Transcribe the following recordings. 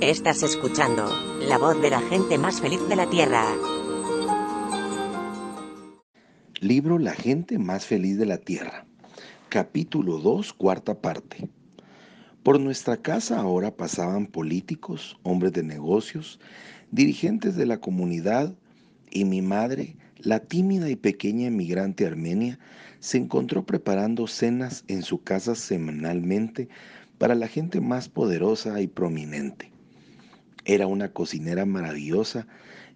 Estás escuchando la voz de la gente más feliz de la Tierra. Libro La gente más feliz de la Tierra. Capítulo 2, cuarta parte. Por nuestra casa ahora pasaban políticos, hombres de negocios, dirigentes de la comunidad y mi madre, la tímida y pequeña emigrante armenia, se encontró preparando cenas en su casa semanalmente para la gente más poderosa y prominente. Era una cocinera maravillosa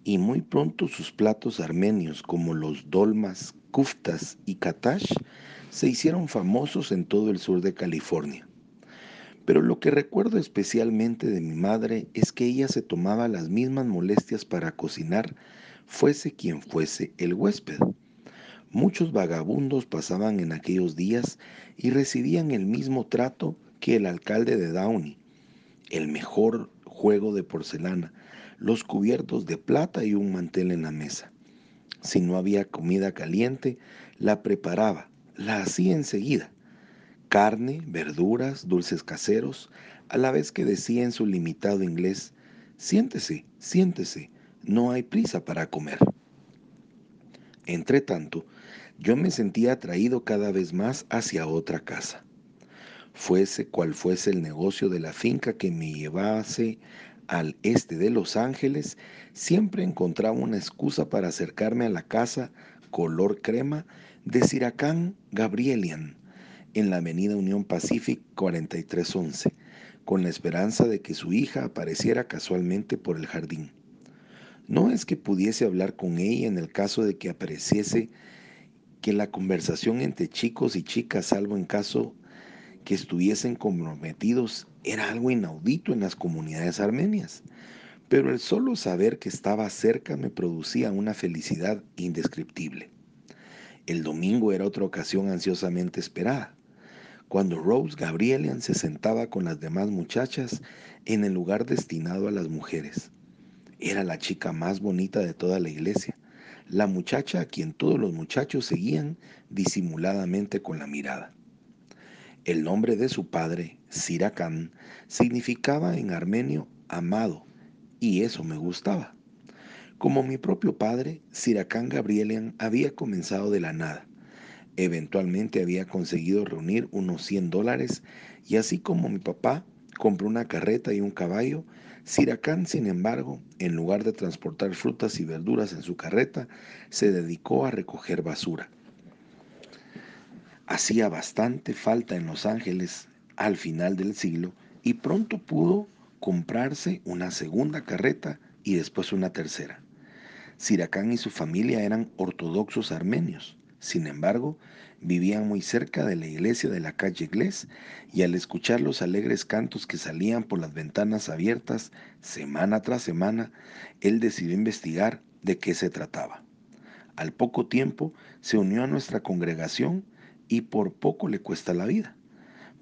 y muy pronto sus platos armenios como los dolmas, kuftas y katash se hicieron famosos en todo el sur de California. Pero lo que recuerdo especialmente de mi madre es que ella se tomaba las mismas molestias para cocinar, fuese quien fuese el huésped. Muchos vagabundos pasaban en aquellos días y recibían el mismo trato que el alcalde de Downey, el mejor juego de porcelana, los cubiertos de plata y un mantel en la mesa. Si no había comida caliente, la preparaba, la hacía enseguida. Carne, verduras, dulces caseros, a la vez que decía en su limitado inglés, siéntese, siéntese, no hay prisa para comer. Entre tanto, yo me sentía atraído cada vez más hacia otra casa fuese cual fuese el negocio de la finca que me llevase al este de Los Ángeles, siempre encontraba una excusa para acercarme a la casa color crema de Siracán Gabrielian en la avenida Unión Pacific 4311, con la esperanza de que su hija apareciera casualmente por el jardín. No es que pudiese hablar con ella en el caso de que apareciese que la conversación entre chicos y chicas, salvo en caso que estuviesen comprometidos era algo inaudito en las comunidades armenias, pero el solo saber que estaba cerca me producía una felicidad indescriptible. El domingo era otra ocasión ansiosamente esperada, cuando Rose Gabrielian se sentaba con las demás muchachas en el lugar destinado a las mujeres. Era la chica más bonita de toda la iglesia, la muchacha a quien todos los muchachos seguían disimuladamente con la mirada. El nombre de su padre, Siracán, significaba en armenio amado, y eso me gustaba. Como mi propio padre, Siracán Gabrielian había comenzado de la nada. Eventualmente había conseguido reunir unos 100 dólares y así como mi papá compró una carreta y un caballo, Siracán, sin embargo, en lugar de transportar frutas y verduras en su carreta, se dedicó a recoger basura hacía bastante falta en Los Ángeles al final del siglo y pronto pudo comprarse una segunda carreta y después una tercera. Siracán y su familia eran ortodoxos armenios, sin embargo, vivían muy cerca de la iglesia de la calle Glés y al escuchar los alegres cantos que salían por las ventanas abiertas semana tras semana, él decidió investigar de qué se trataba. Al poco tiempo se unió a nuestra congregación y por poco le cuesta la vida.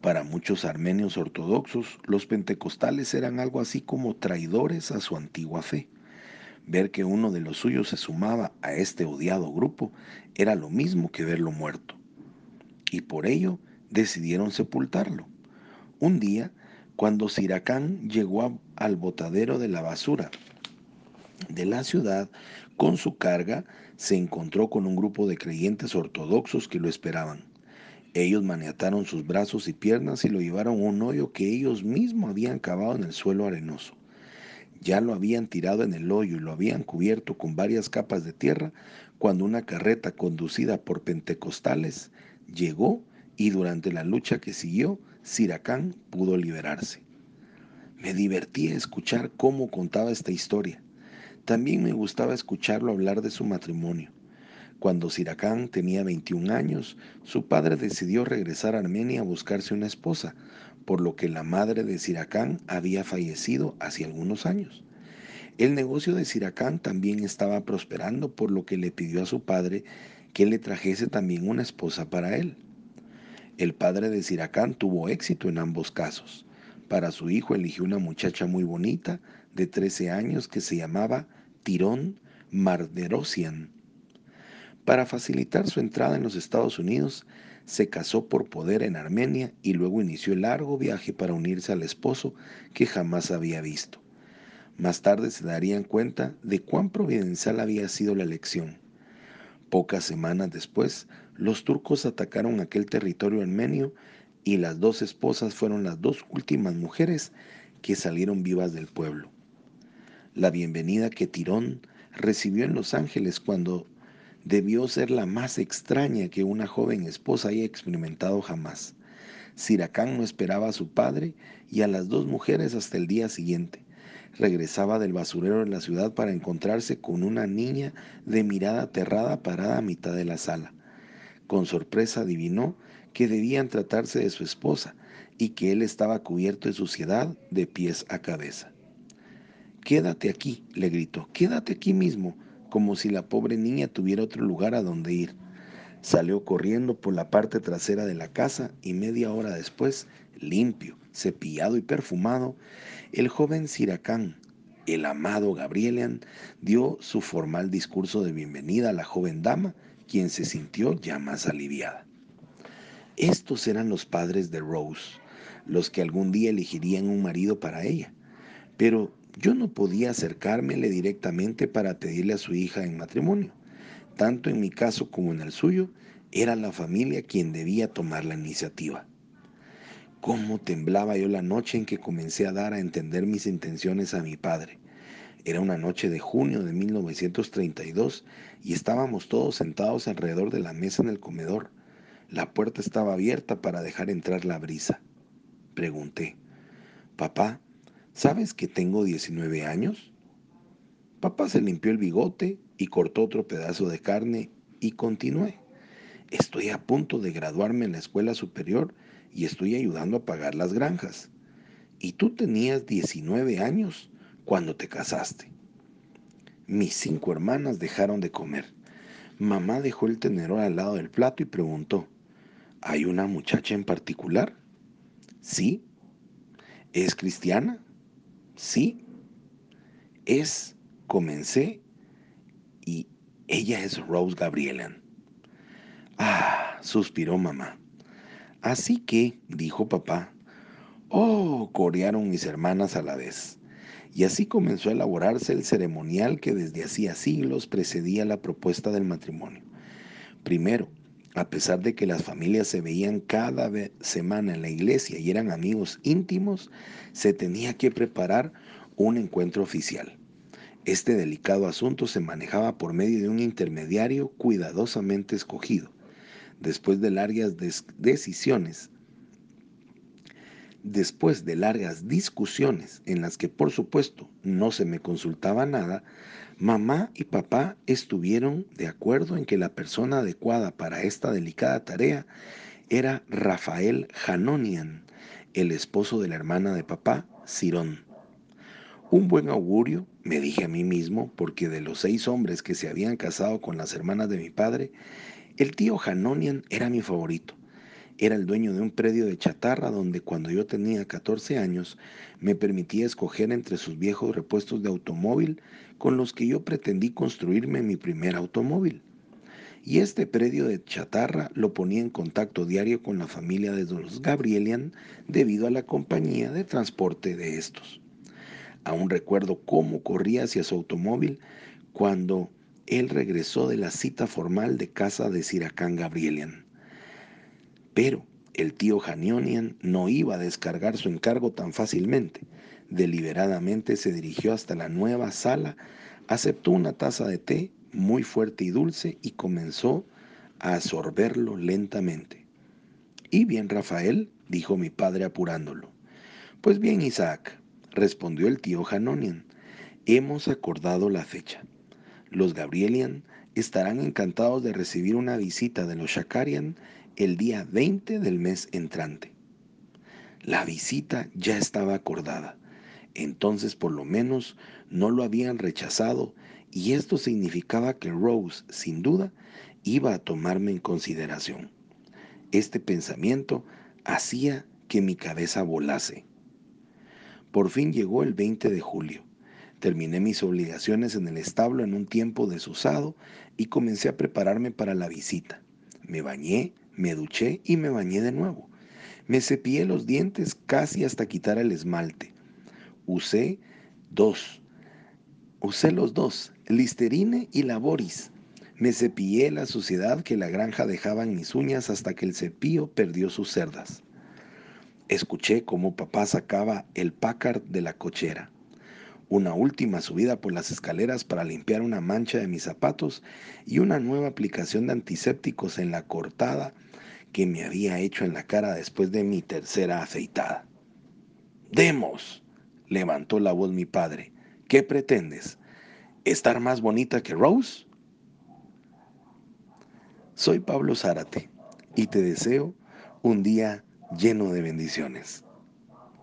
Para muchos armenios ortodoxos, los pentecostales eran algo así como traidores a su antigua fe. Ver que uno de los suyos se sumaba a este odiado grupo era lo mismo que verlo muerto. Y por ello decidieron sepultarlo. Un día, cuando Siracán llegó al botadero de la basura de la ciudad con su carga, se encontró con un grupo de creyentes ortodoxos que lo esperaban. Ellos maniataron sus brazos y piernas y lo llevaron a un hoyo que ellos mismos habían cavado en el suelo arenoso. Ya lo habían tirado en el hoyo y lo habían cubierto con varias capas de tierra cuando una carreta conducida por pentecostales llegó y durante la lucha que siguió, Siracán pudo liberarse. Me divertía escuchar cómo contaba esta historia. También me gustaba escucharlo hablar de su matrimonio. Cuando Siracán tenía 21 años, su padre decidió regresar a Armenia a buscarse una esposa, por lo que la madre de Siracán había fallecido hace algunos años. El negocio de Siracán también estaba prosperando, por lo que le pidió a su padre que le trajese también una esposa para él. El padre de Siracán tuvo éxito en ambos casos. Para su hijo eligió una muchacha muy bonita, de 13 años, que se llamaba Tirón Marderosian para facilitar su entrada en los Estados Unidos, se casó por poder en Armenia y luego inició el largo viaje para unirse al esposo que jamás había visto. Más tarde se darían cuenta de cuán providencial había sido la elección. Pocas semanas después, los turcos atacaron aquel territorio armenio y las dos esposas fueron las dos últimas mujeres que salieron vivas del pueblo. La bienvenida que Tirón recibió en Los Ángeles cuando debió ser la más extraña que una joven esposa haya experimentado jamás. Siracán no esperaba a su padre y a las dos mujeres hasta el día siguiente. Regresaba del basurero en la ciudad para encontrarse con una niña de mirada aterrada parada a mitad de la sala. Con sorpresa adivinó que debían tratarse de su esposa y que él estaba cubierto de suciedad de pies a cabeza. Quédate aquí, le gritó, quédate aquí mismo, como si la pobre niña tuviera otro lugar a donde ir. Salió corriendo por la parte trasera de la casa y media hora después, limpio, cepillado y perfumado, el joven Siracán, el amado Gabrielian, dio su formal discurso de bienvenida a la joven dama, quien se sintió ya más aliviada. Estos eran los padres de Rose, los que algún día elegirían un marido para ella. Pero yo no podía acercármele directamente para pedirle a su hija en matrimonio. Tanto en mi caso como en el suyo, era la familia quien debía tomar la iniciativa. Cómo temblaba yo la noche en que comencé a dar a entender mis intenciones a mi padre. Era una noche de junio de 1932 y estábamos todos sentados alrededor de la mesa en el comedor. La puerta estaba abierta para dejar entrar la brisa. Pregunté, Papá, ¿sabes que tengo 19 años? Papá se limpió el bigote y cortó otro pedazo de carne y continué. Estoy a punto de graduarme en la escuela superior y estoy ayudando a pagar las granjas. Y tú tenías 19 años cuando te casaste. Mis cinco hermanas dejaron de comer. Mamá dejó el tenedor al lado del plato y preguntó, ¿hay una muchacha en particular? Sí. ¿Es cristiana? Sí. Es, comencé y ella es Rose Gabrielan. Ah, suspiró mamá. Así que, dijo papá, oh, corearon mis hermanas a la vez. Y así comenzó a elaborarse el ceremonial que desde hacía siglos precedía la propuesta del matrimonio. Primero, a pesar de que las familias se veían cada semana en la iglesia y eran amigos íntimos, se tenía que preparar un encuentro oficial. Este delicado asunto se manejaba por medio de un intermediario cuidadosamente escogido. Después de largas decisiones, después de largas discusiones en las que por supuesto no se me consultaba nada, mamá y papá estuvieron de acuerdo en que la persona adecuada para esta delicada tarea era Rafael Hanonian, el esposo de la hermana de papá, Cirón. Un buen augurio, me dije a mí mismo, porque de los seis hombres que se habían casado con las hermanas de mi padre, el tío Hanonian era mi favorito. Era el dueño de un predio de chatarra donde cuando yo tenía 14 años me permitía escoger entre sus viejos repuestos de automóvil con los que yo pretendí construirme mi primer automóvil. Y este predio de chatarra lo ponía en contacto diario con la familia de los Gabrielian debido a la compañía de transporte de estos. Aún recuerdo cómo corría hacia su automóvil cuando él regresó de la cita formal de casa de Siracán Gabrielian. Pero el tío Hanionian no iba a descargar su encargo tan fácilmente. Deliberadamente se dirigió hasta la nueva sala, aceptó una taza de té muy fuerte y dulce y comenzó a absorberlo lentamente. ¿Y bien, Rafael? dijo mi padre apurándolo. Pues bien, Isaac, respondió el tío Hanonian, hemos acordado la fecha. Los Gabrielian estarán encantados de recibir una visita de los Shakarian el día 20 del mes entrante. La visita ya estaba acordada, entonces por lo menos no lo habían rechazado y esto significaba que Rose, sin duda, iba a tomarme en consideración. Este pensamiento hacía que mi cabeza volase. Por fin llegó el 20 de julio. Terminé mis obligaciones en el establo en un tiempo desusado y comencé a prepararme para la visita. Me bañé, me duché y me bañé de nuevo. Me cepillé los dientes casi hasta quitar el esmalte. Usé dos Usé los dos, Listerine y la Boris. Me cepillé la suciedad que la granja dejaba en mis uñas hasta que el cepillo perdió sus cerdas. Escuché cómo papá sacaba el Packard de la cochera. Una última subida por las escaleras para limpiar una mancha de mis zapatos y una nueva aplicación de antisépticos en la cortada que me había hecho en la cara después de mi tercera aceitada. Demos, levantó la voz mi padre. ¿Qué pretendes? ¿Estar más bonita que Rose? Soy Pablo Zárate y te deseo un día lleno de bendiciones.